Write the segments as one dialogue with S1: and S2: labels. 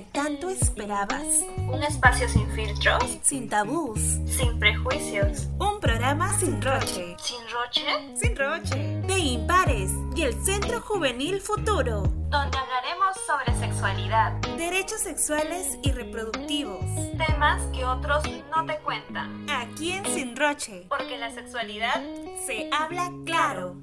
S1: que tanto esperabas.
S2: Un espacio sin filtros,
S1: sin tabús,
S2: sin prejuicios.
S1: Un programa sin roche.
S2: ¿Sin roche?
S1: Sin roche. De Impares y el Centro Juvenil Futuro.
S2: Donde hablaremos sobre sexualidad,
S1: derechos sexuales y reproductivos.
S2: Temas que otros no te cuentan.
S1: Aquí en Sin Roche.
S2: Porque la sexualidad
S1: se habla claro.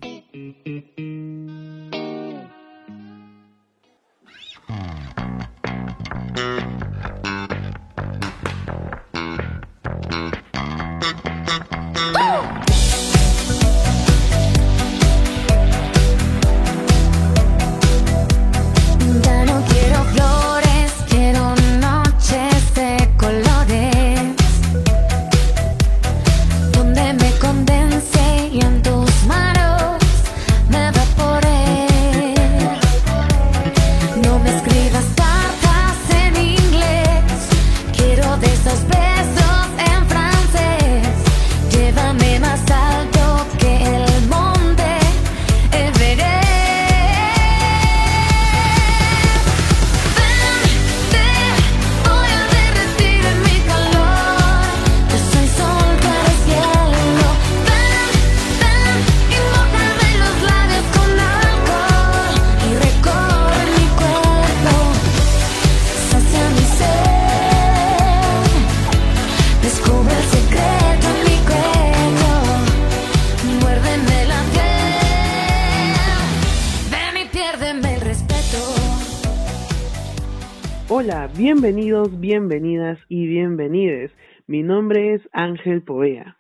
S3: Bienvenidos, bienvenidas y bienvenides. Mi nombre es Ángel Povea.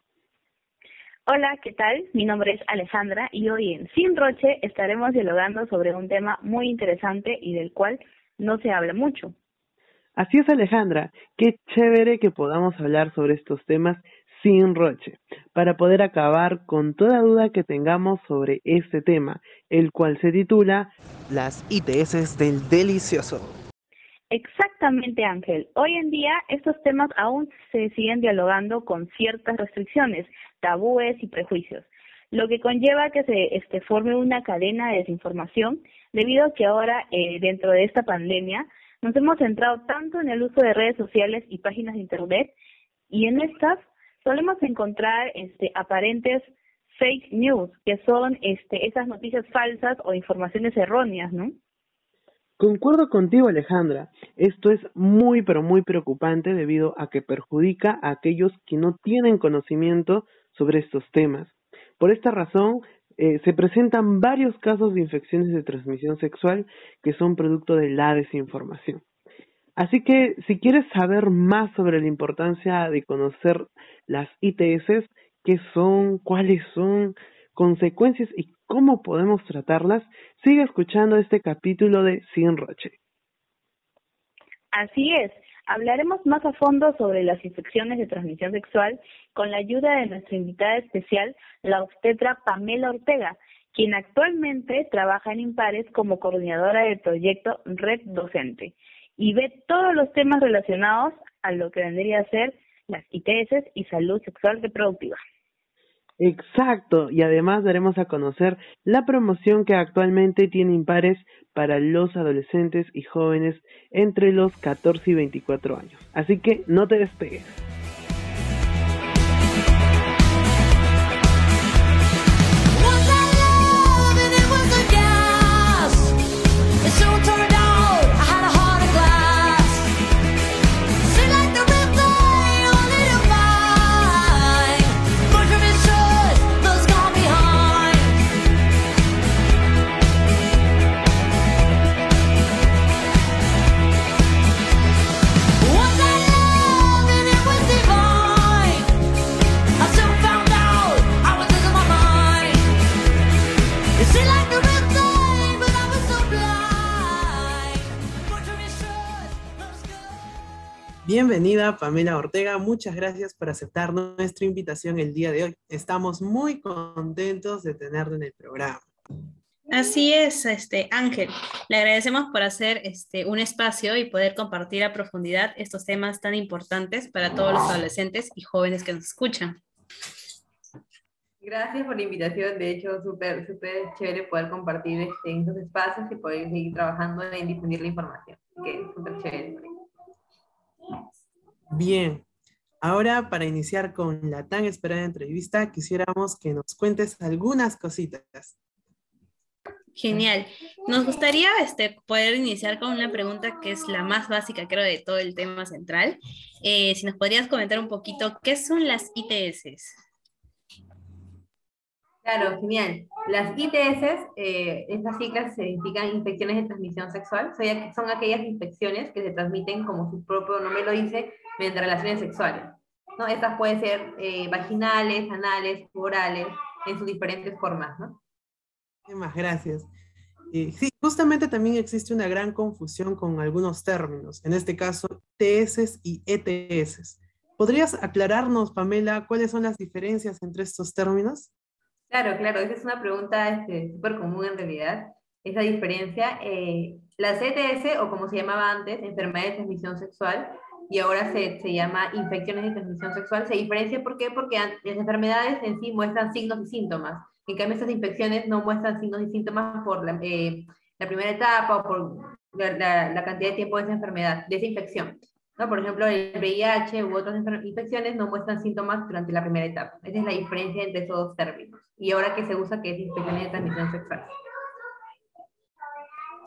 S4: Hola, ¿qué tal? Mi nombre es Alejandra y hoy en Sin Roche estaremos dialogando sobre un tema muy interesante y del cual no se habla mucho.
S3: Así es, Alejandra. Qué chévere que podamos hablar sobre estos temas sin roche, para poder acabar con toda duda que tengamos sobre este tema, el cual se titula Las ITS del delicioso.
S4: Exactamente, Ángel. Hoy en día estos temas aún se siguen dialogando con ciertas restricciones, tabúes y prejuicios, lo que conlleva que se este, forme una cadena de desinformación debido a que ahora, eh, dentro de esta pandemia, nos hemos centrado tanto en el uso de redes sociales y páginas de Internet y en estas solemos encontrar este, aparentes fake news, que son este, esas noticias falsas o informaciones erróneas, ¿no?
S3: Concuerdo contigo, Alejandra. Esto es muy, pero muy preocupante debido a que perjudica a aquellos que no tienen conocimiento sobre estos temas. Por esta razón, eh, se presentan varios casos de infecciones de transmisión sexual que son producto de la desinformación. Así que si quieres saber más sobre la importancia de conocer las ITS, qué son, cuáles son, consecuencias y cómo podemos tratarlas, sigue escuchando este capítulo de Sin Roche.
S4: Así es, hablaremos más a fondo sobre las infecciones de transmisión sexual con la ayuda de nuestra invitada especial, la obstetra Pamela Ortega, quien actualmente trabaja en Impares como coordinadora del proyecto Red Docente y ve todos los temas relacionados a lo que vendría a ser las ITS y salud sexual reproductiva.
S3: Exacto, y además daremos a conocer la promoción que actualmente tiene Impares para los adolescentes y jóvenes entre los 14 y 24 años. Así que no te despegues. Bienvenida Pamela Ortega, muchas gracias por aceptar nuestra invitación el día de hoy. Estamos muy contentos de tenerla en el programa.
S5: Así es, este Ángel. Le agradecemos por hacer este un espacio y poder compartir a profundidad estos temas tan importantes para todos los adolescentes y jóvenes que nos escuchan.
S6: Gracias por la invitación. De hecho, súper, súper chévere poder compartir este, estos espacios y poder seguir trabajando en difundir la información. Que súper chévere.
S3: Bien, ahora para iniciar con la tan esperada entrevista, quisiéramos que nos cuentes algunas cositas.
S5: Genial. Nos gustaría este, poder iniciar con una pregunta que es la más básica, creo, de todo el tema central. Eh, si nos podrías comentar un poquito, ¿qué son las ITS?
S6: Claro, genial. Las ITS, eh, estas siglas significan infecciones de transmisión sexual, son aquellas infecciones que se transmiten, como su propio nombre lo dice, mediante relaciones sexuales. ¿no? Estas pueden ser eh, vaginales, anales, orales, en sus diferentes formas. ¿no?
S3: Muchas gracias. Eh, sí, justamente también existe una gran confusión con algunos términos, en este caso TS y ETS. ¿Podrías aclararnos, Pamela, cuáles son las diferencias entre estos términos?
S6: Claro, claro, esa es una pregunta este, súper común en realidad, esa diferencia. Eh, las ETS, o como se llamaba antes, enfermedad de transmisión sexual, y ahora se, se, llama infecciones de transmisión sexual, se diferencia ¿por qué? porque las enfermedades en sí muestran signos y síntomas. En cambio, estas infecciones no muestran signos y síntomas por la, eh, la primera etapa o por la, la, cantidad de tiempo de esa enfermedad, de esa infección. ¿No? Por ejemplo, el VIH u otras infecciones no muestran síntomas durante la primera etapa. Esa es la diferencia entre esos dos términos. Y ahora que se usa que es infección de transmisión sexual.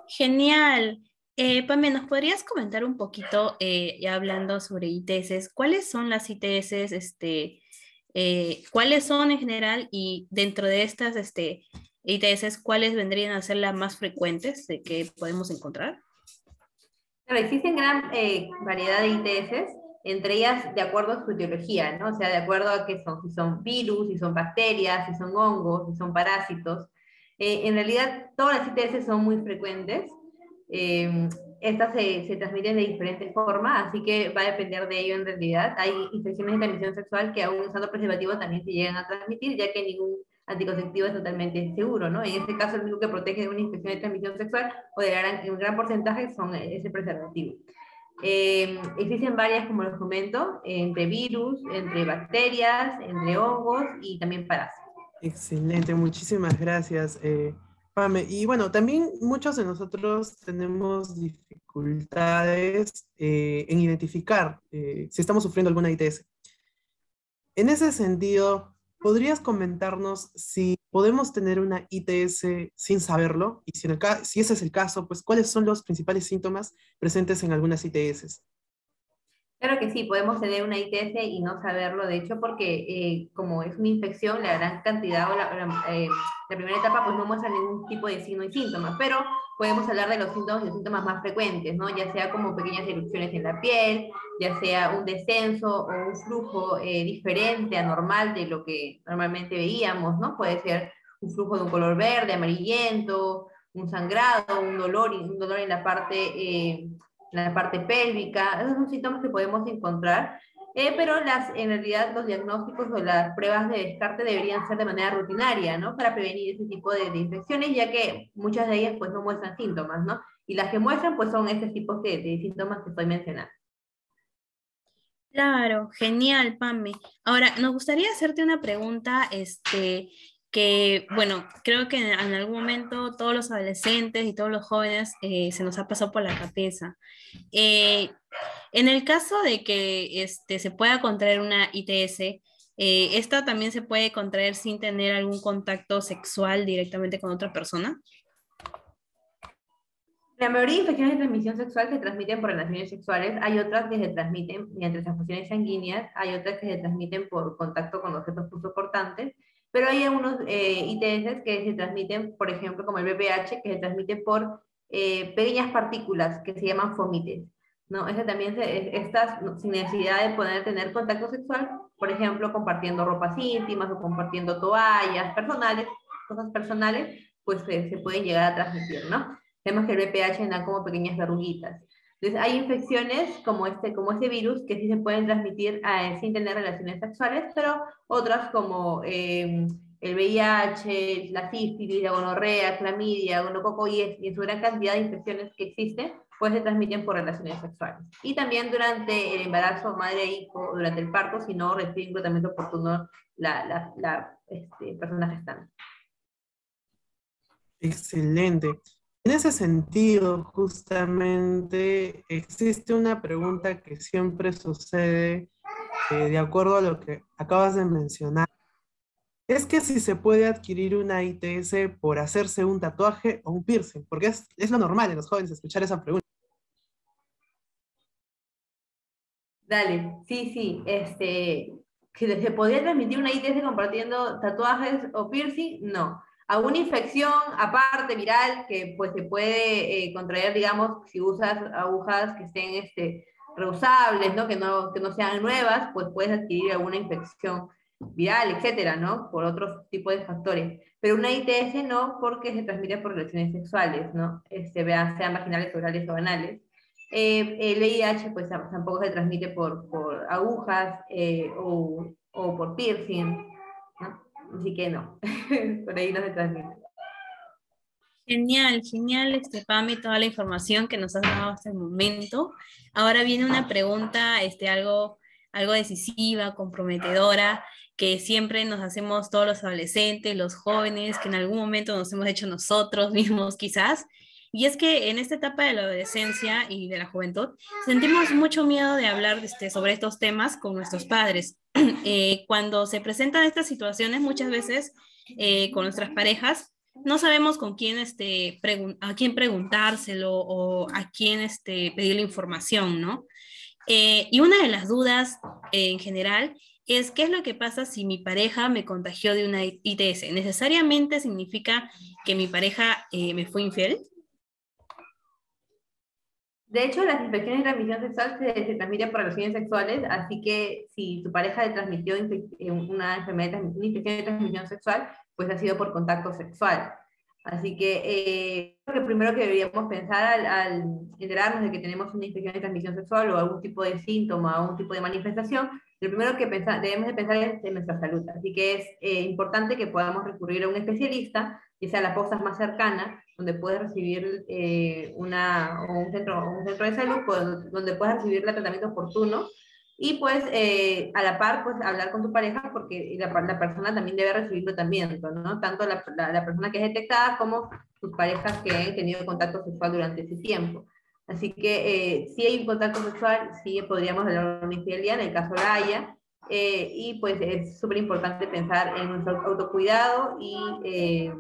S5: Genial. Eh, ¿nos podrías comentar un poquito, eh, ya hablando sobre ITS, cuáles son las ITS este, eh, cuáles son en general y dentro de estas este, ITS, cuáles vendrían a ser las más frecuentes que podemos encontrar?
S6: Claro, existen gran eh, variedad de ITS, entre ellas de acuerdo a su etiología, ¿no? O sea, de acuerdo a qué son, si son virus, si son bacterias, si son hongos, si son parásitos. Eh, en realidad, todas las ITS son muy frecuentes estas se, se, transmiten de diferentes formas, así que va a depender de ello en realidad. Hay infecciones de transmisión sexual que aún usando preservativo también se llegan a transmitir, ya que ningún anticonceptivo es totalmente seguro, ¿no? En este caso, el único que protege de una infección de transmisión sexual o de gran, un gran porcentaje son ese preservativo. Eh, existen varias, como les comento, entre virus, entre bacterias, entre hongos y también parásitos.
S3: Excelente, muchísimas gracias. Eh, y bueno, también muchos de nosotros tenemos dificultades eh, en identificar eh, si estamos sufriendo alguna ITS. En ese sentido, ¿podrías comentarnos si podemos tener una ITS sin saberlo? Y si, ese es el caso, pues ¿cuáles son los principales síntomas presentes en algunas ITS?
S6: Claro que sí, podemos tener una ITS y no saberlo, de hecho, porque eh, como es una infección, la gran cantidad o la, eh, la, primera etapa pues no muestra ningún tipo de signo y síntomas, pero podemos hablar de los síntomas y los síntomas más frecuentes, ¿no? Ya sea como pequeñas erupciones en la piel, ya sea un descenso o un flujo eh, diferente, anormal de lo que normalmente veíamos, ¿no? Puede ser un flujo de un color verde, amarillento, un sangrado, un dolor, un dolor en la parte la parte pélvica, esos son síntomas que podemos encontrar, eh, pero las, en realidad los diagnósticos o las pruebas de descarte deberían ser de manera rutinaria, ¿no? Para prevenir ese tipo de, infecciones, ya que muchas de ellas pues no muestran síntomas, ¿no? Y las que muestran pues son estos tipos de, de síntomas que estoy mencionando.
S5: Claro, genial, Pame. Ahora, nos gustaría hacerte una pregunta, este, que, bueno, creo que en algún momento todos los adolescentes y todos los jóvenes eh, se nos ha pasado por la cabeza. Eh, en el caso de que este, se pueda contraer una ITS, eh, ¿esta también se puede contraer sin tener algún contacto sexual directamente con otra persona?
S6: La mayoría de infecciones de transmisión sexual se transmiten por relaciones sexuales, hay otras que se transmiten mediante transfusiones sanguíneas, hay otras que se transmiten por contacto con objetos punzocortantes, pero hay algunos eh, ITS que se transmiten, por ejemplo, como el VPH, que se transmite por eh, pequeñas partículas que se llaman fomites. ¿no? Ese también se, estas sin necesidad de poder tener contacto sexual, por ejemplo, compartiendo ropas íntimas o compartiendo toallas personales, cosas personales, pues se pueden llegar a transmitir, ¿no? Vemos que el VPH da como pequeñas verruguitas. Entonces, hay infecciones como este, como este virus que sí se pueden transmitir eh, sin tener relaciones sexuales, pero otras como eh, el VIH, la sífilis, la gonorrea, clamidia, gonococo y, y su gran cantidad de infecciones que existen, pues se transmiten por relaciones sexuales. Y también durante el embarazo madre-hijo, durante el parto, si no recibe un tratamiento oportuno la, la, la este.
S3: Excelente. En ese sentido, justamente, existe una pregunta que siempre sucede eh, de acuerdo a lo que acabas de mencionar. Es que si se puede adquirir una ITS por hacerse un tatuaje o un piercing, porque es, lo normal en los jóvenes escuchar esa pregunta.
S6: Dale, sí, sí, este, que se podría transmitir una ITS compartiendo tatuajes o piercing, no. ¿Alguna infección aparte viral que pues se puede eh, contraer, digamos, si usas agujas que estén este, reusables, ¿no? Que, no, que no sean nuevas, pues puedes adquirir alguna infección viral, etcétera, ¿no? Por otros tipos de factores. Pero una ITS no, porque se transmite por relaciones sexuales, ¿no? Este, sean vaginales, orales o anales. Eh, el VIH pues tampoco se transmite por, por agujas eh, o, o, por piercing. Así que no, por ahí no se transmite.
S5: Genial, genial, este, Pami, toda la información que nos has dado hasta el momento. Ahora viene una pregunta, este, algo, algo decisiva, comprometedora, que siempre nos hacemos todos los adolescentes, los jóvenes, que en algún momento nos hemos hecho nosotros mismos quizás, y es que en esta etapa de la adolescencia y de la juventud sentimos mucho miedo de hablar este, sobre estos temas con nuestros padres. Eh, cuando se presentan estas situaciones, muchas veces eh, con nuestras parejas, no sabemos con quién, este, a quién preguntárselo o a quién este, pedirle información, ¿no? Eh, y una de las dudas en general es qué es lo que pasa si mi pareja me contagió de una ITS. ¿Necesariamente significa que mi pareja me fue infiel?
S6: De hecho, las infecciones de transmisión sexual se, transmiten por relaciones sexuales, así que si tu pareja le transmitió eh, una enfermedad, una infección de transmisión sexual, pues ha sido por contacto sexual. Así que eh, creo que primero que deberíamos pensar al, enterarnos de que tenemos una infección de transmisión sexual o algún tipo de síntoma, algún tipo de manifestación, lo primero que debemos de pensar es en nuestra salud. Así que es eh, importante que podamos recurrir a un especialista, sea la postas más cercana, donde puedes recibir eh, una, un, centro, un centro de salud, pues, donde puedes recibir el tratamiento oportuno y pues eh, a la par pues hablar con tu pareja porque la, la, persona también debe recibir tratamiento, ¿no? Tanto la, la, persona que es detectada como tus parejas que han tenido contacto sexual durante ese tiempo. Así que eh, si hay un contacto sexual, sí podríamos hablar de una infidelidad en el caso la haya, eh, y pues es súper importante pensar en nuestro autocuidado y eh,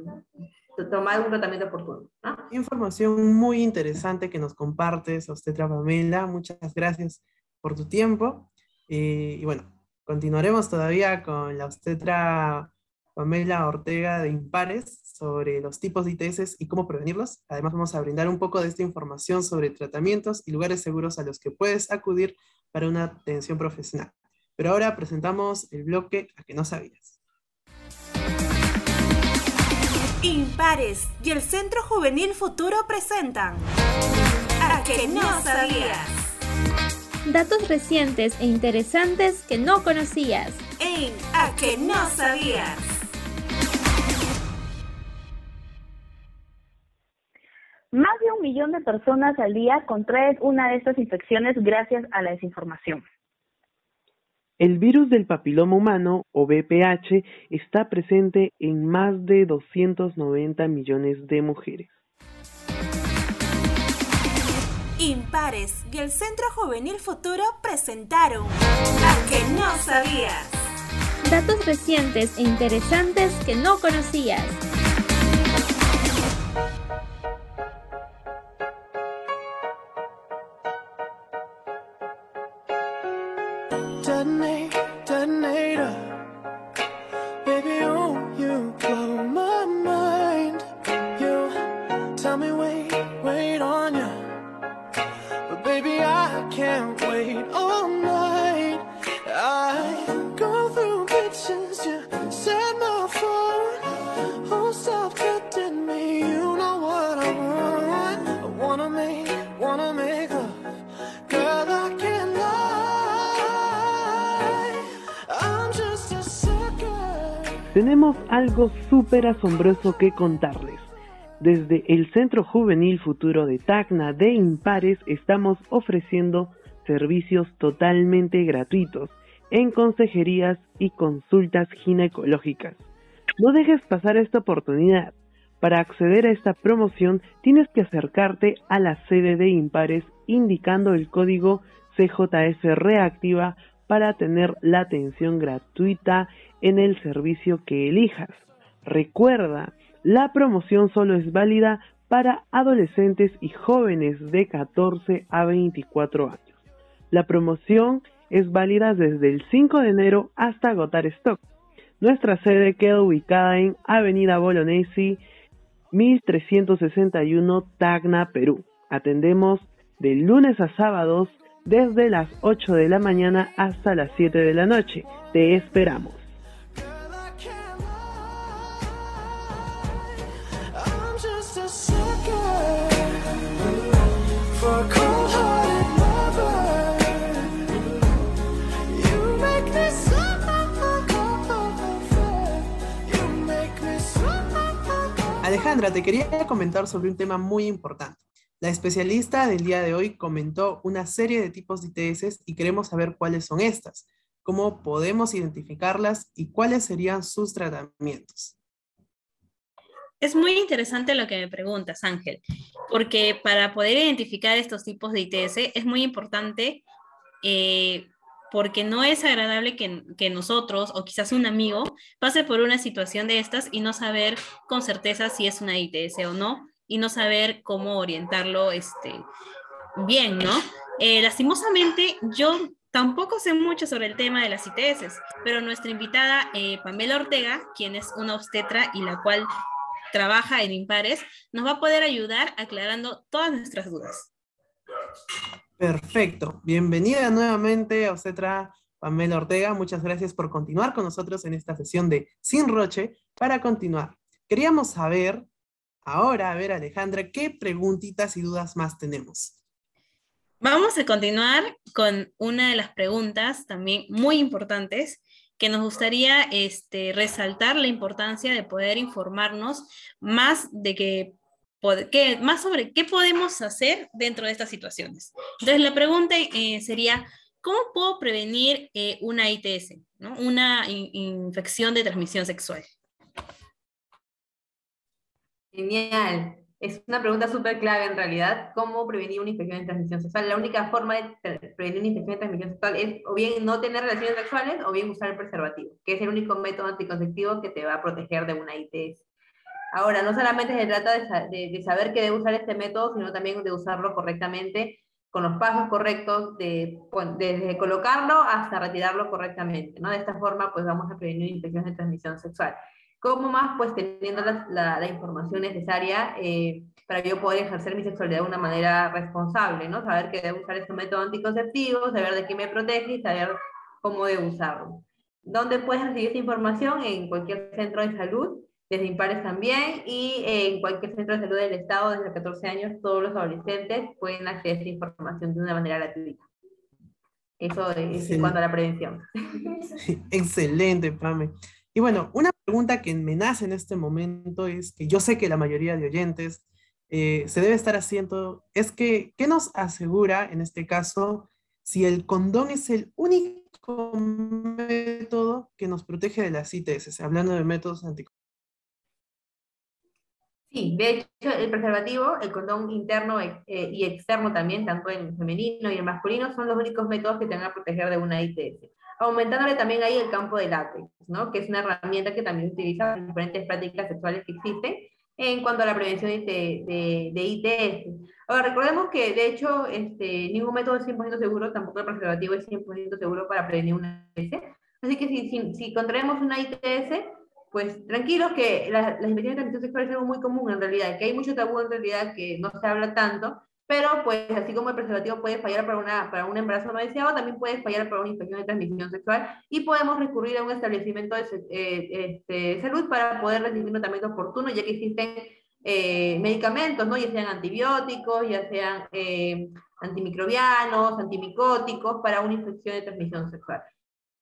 S6: tomar un tratamiento oportuno.
S3: Información muy interesante que nos compartes, Obstetra Pamela. Muchas gracias por tu tiempo. Eh, y bueno, continuaremos todavía con la obstetra Pamela Ortega de Impares sobre los tipos de ITS y cómo prevenirlos. Además, vamos a brindar un poco de esta información sobre tratamientos y lugares seguros a los que puedes acudir para una atención profesional. Pero ahora presentamos el bloque a que no sabías.
S1: Impares y el Centro Juvenil Futuro presentan A que no sabías.
S7: Datos recientes e interesantes que no conocías.
S1: En A que no sabías.
S4: Más de un millón de personas al día contraen una de estas infecciones gracias a la desinformación.
S3: El virus del papiloma humano, o VPH, está presente en más de 290 millones de mujeres.
S1: Impares y el Centro Juvenil Futuro presentaron A que no sabías.
S7: Datos recientes e interesantes que no conocías.
S3: Tenemos algo súper asombroso que contarles. Desde el Centro Juvenil Futuro de Tacna de Impares estamos ofreciendo servicios totalmente gratuitos en consejerías y consultas ginecológicas. No dejes pasar esta oportunidad. Para acceder a esta promoción tienes que acercarte a la sede de Impares indicando el código CJS Reactiva para tener la atención gratuita en el servicio que elijas. Recuerda, la promoción solo es válida para adolescentes y jóvenes de 14 a 24 años. La promoción es válida desde el 5 de enero hasta agotar stock. Nuestra sede queda ubicada en Avenida Bolognesi, 1361 Tacna, Perú. Atendemos de lunes a sábados desde las 8 de la mañana hasta las 7 de la noche. Te esperamos.
S8: Alejandra, te quería comentar sobre un tema muy importante. La especialista del día de hoy comentó una serie de tipos de ITS y queremos saber cuáles son estas, cómo podemos identificarlas y cuáles serían sus tratamientos.
S5: Es muy interesante lo que me preguntas, Ángel, porque para poder identificar estos tipos de ITS es muy importante eh, porque no es agradable que, nosotros o quizás un amigo pase por una situación de estas y no saber con certeza si es una ITS o no y no saber cómo orientarlo este, bien, ¿no? Eh, lastimosamente, yo tampoco sé mucho sobre el tema de las ITS, pero nuestra invitada eh, Pamela Ortega, quien es una obstetra y la cual trabaja en Impares, nos va a poder ayudar aclarando todas nuestras dudas.
S8: Perfecto. Bienvenida nuevamente, obstetra Pamela Ortega. Muchas gracias por continuar con nosotros en esta sesión de Sin Roche. Para continuar, queríamos saber Ahora, a ver, Alejandra, ¿qué preguntitas y dudas más tenemos?
S5: Vamos a continuar con una de las preguntas también muy importantes que nos gustaría este, resaltar la importancia de poder informarnos más de que, más sobre qué podemos hacer dentro de estas situaciones. Entonces, la pregunta eh, sería, ¿cómo puedo prevenir eh, una ITS, una infección de transmisión sexual?
S6: Genial. Es una pregunta súper clave en realidad. ¿Cómo prevenir una infección de transmisión sexual? La única forma de prevenir una infección de transmisión sexual es o bien no tener relaciones sexuales o bien usar el preservativo, que es el único método anticonceptivo que te va a proteger de una ITS. Ahora, no solamente se trata de, saber que debe usar este método, sino también de usarlo correctamente con los pasos correctos, de, desde colocarlo hasta retirarlo correctamente. ¿no? De esta forma, pues vamos a prevenir infecciones de transmisión sexual. ¿Cómo más? Pues teniendo la, información necesaria eh, para yo poder ejercer mi sexualidad de una manera responsable, ¿no? Saber que debo usar este método anticonceptivo, saber de qué me protege y saber cómo debo usarlo. ¿Dónde puedes recibir esta información? En cualquier centro de salud, desde Impares también, y en cualquier centro de salud del Estado, desde 14 años, todos los adolescentes pueden acceder a esta información de una manera gratuita. Eso es en cuanto a la prevención.
S8: Excelente, Pame. Y bueno, una pregunta que me nace en este momento es que yo sé que la mayoría de oyentes eh, se debe estar haciendo, es que, ¿qué nos asegura en este caso si el condón es el único método que nos protege de las ITS, hablando de métodos anticonceptivos?
S6: Sí, de hecho, el preservativo, el condón interno eh, y externo también, tanto en femenino y en masculino, son los únicos métodos que te van a proteger de una ITS aumentándole también ahí el campo de látex, ¿no? que es una herramienta que también se utiliza en diferentes prácticas sexuales que existen en cuanto a la prevención de, de, de ITS. Ahora, recordemos que de hecho este, ningún método es 100% seguro, tampoco el preservativo es 100% seguro para prevenir una ITS. Así que si, si, si contraemos una ITS, pues tranquilos que la, las infecciones de transmisión sexual es algo muy común en realidad, que hay mucho tabú en realidad que no se habla tanto, pero pues así como el preservativo puede fallar para, una, para un embarazo no deseado, también puede fallar para una infección de transmisión sexual y podemos recurrir a un establecimiento de, eh, este, salud para poder recibir un tratamiento oportuno, ya que existen eh, medicamentos, ¿no? ya sean antibióticos, ya sean eh, antimicrobianos, antimicóticos para una infección de transmisión sexual.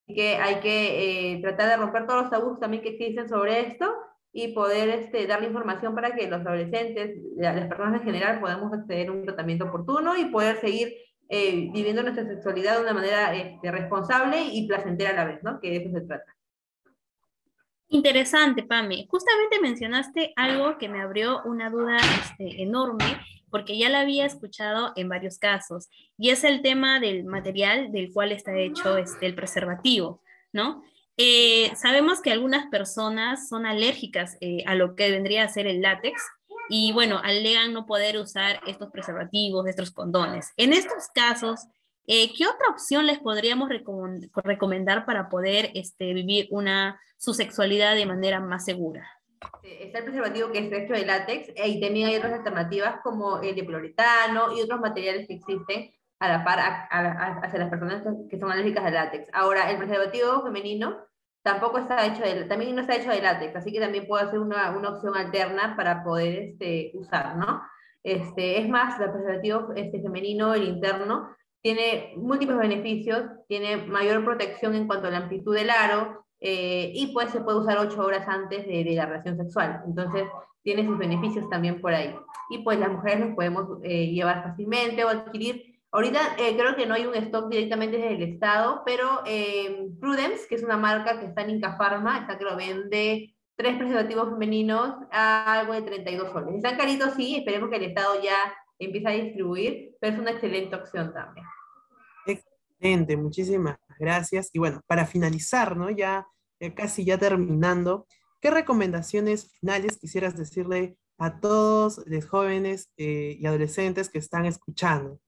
S6: Que hay que tratar de romper todos los tabús también que existen sobre esto y poder este, darle información para que los adolescentes, las personas en general, podamos acceder a un tratamiento oportuno y poder seguir eh, viviendo nuestra sexualidad de una manera este, responsable y placentera a la vez, ¿no? Que de eso se trata.
S5: Interesante, Pame. Justamente mencionaste algo que me abrió una duda este, enorme, porque ya la había escuchado en varios casos, y es el tema del material del cual está hecho este, el preservativo, ¿no? Eh, sabemos que algunas personas son alérgicas eh, a lo que vendría a ser el látex, y bueno, alegan no poder usar estos preservativos, estos condones. En estos casos, eh, ¿qué otra opción les podríamos recomendar para poder este, vivir una, su sexualidad de manera más segura?
S6: Está el preservativo que es hecho de látex eh, y también hay otras alternativas como el de poliuretano y otros materiales que existen a la par hacia las personas que son alérgicas al látex. Ahora, el preservativo femenino tampoco está hecho de, también no está hecho de látex, así que también puede ser una, una opción alterna para poder este, usar, ¿no? Este, es más, el preservativo este, femenino, el interno, tiene múltiples beneficios, tiene mayor protección en cuanto a la amplitud del aro eh, y pues se puede usar ocho horas antes de, la relación sexual. Entonces tiene sus beneficios también por ahí. Y pues las mujeres los podemos eh, llevar fácilmente o adquirir. Ahorita eh, creo que no hay un stock directamente desde el Estado, pero Prudence, que es una marca que está en Inca Pharma, está que lo vende tres preservativos femeninos a algo de 32 soles. Están caritos, sí, esperemos que el Estado ya empiece a distribuir, pero es una excelente opción también.
S8: Excelente, muchísimas gracias. Y bueno, para finalizar, ¿no? Ya, casi ya terminando, ¿qué recomendaciones finales quisieras decirle a todos los jóvenes eh, y adolescentes que están escuchando?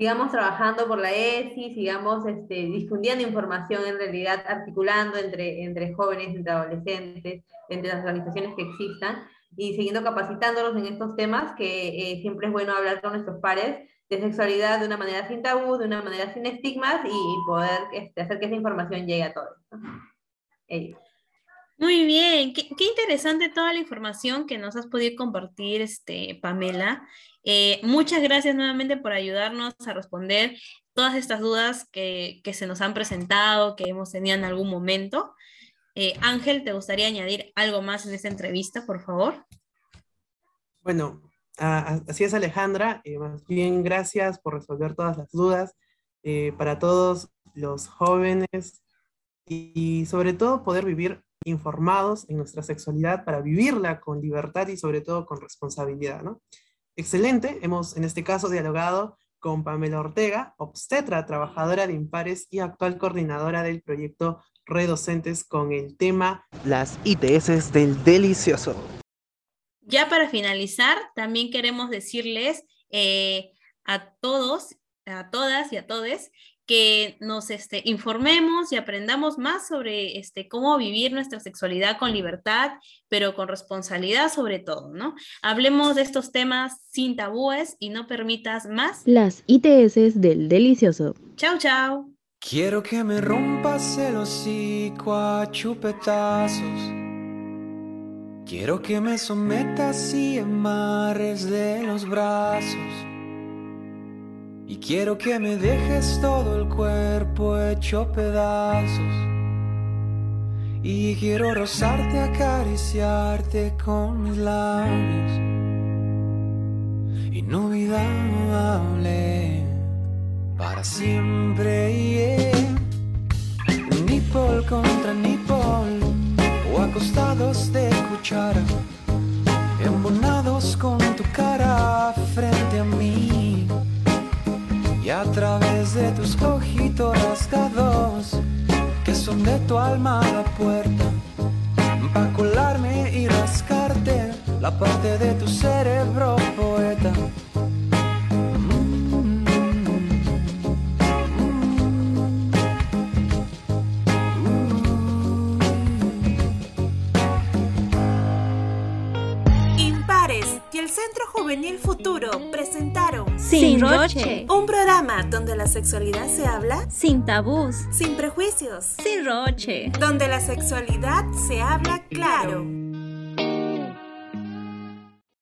S6: sigamos trabajando por la ESI, sigamos este, difundiendo información, en realidad articulando entre, entre jóvenes, entre adolescentes, entre las organizaciones que existan y siguiendo capacitándonos en estos temas, que eh, siempre es bueno hablar con nuestros pares de sexualidad de una manera sin tabú, de una manera sin estigmas y poder este, hacer que esa información llegue a todos.
S5: Muy bien, qué, interesante toda la información que nos has podido compartir, este, Pamela. Eh, muchas gracias nuevamente por ayudarnos a responder todas estas dudas que, que, se nos han presentado, que hemos tenido en algún momento. Eh, Ángel, ¿te gustaría añadir algo más en esta entrevista, por favor?
S8: Bueno, así es Alejandra, eh, más bien gracias por resolver todas las dudas eh, para todos los jóvenes y, sobre todo poder vivir informados en nuestra sexualidad para vivirla con libertad y sobre todo con responsabilidad, ¿no? Excelente, hemos en este caso dialogado con Pamela Ortega, obstetra, trabajadora de Impares y actual coordinadora del proyecto Redocentes con el tema Las ITS del delicioso.
S5: Ya para finalizar, también queremos decirles eh, a todos, a todas y a todes que nos este, informemos y aprendamos más sobre este, cómo vivir nuestra sexualidad con libertad, pero con responsabilidad sobre todo, ¿no? Hablemos de estos temas sin tabúes y no permitas más
S7: las ITS del delicioso.
S5: Chao, chao.
S9: Quiero que me rompas el hocico a chupetazos Quiero que me sometas y amarres de los brazos. Y quiero que me dejes todo el cuerpo hecho pedazos. Y quiero rozarte, acariciarte con mis labios. Inolvidable para siempre. Yeah. Nipple contra nipple o acostados de cuchara, embonados con tu cara frente a mí. Y a través de tus ojitos rasgados, que son de tu alma la puerta, pa' colarme y rascarte la parte de tu cerebro poeta.
S1: Futuro presentaron
S7: Sin Roche,
S1: un programa donde la sexualidad se habla
S7: sin tabús,
S1: sin prejuicios,
S7: sin roche,
S1: donde la sexualidad se habla claro.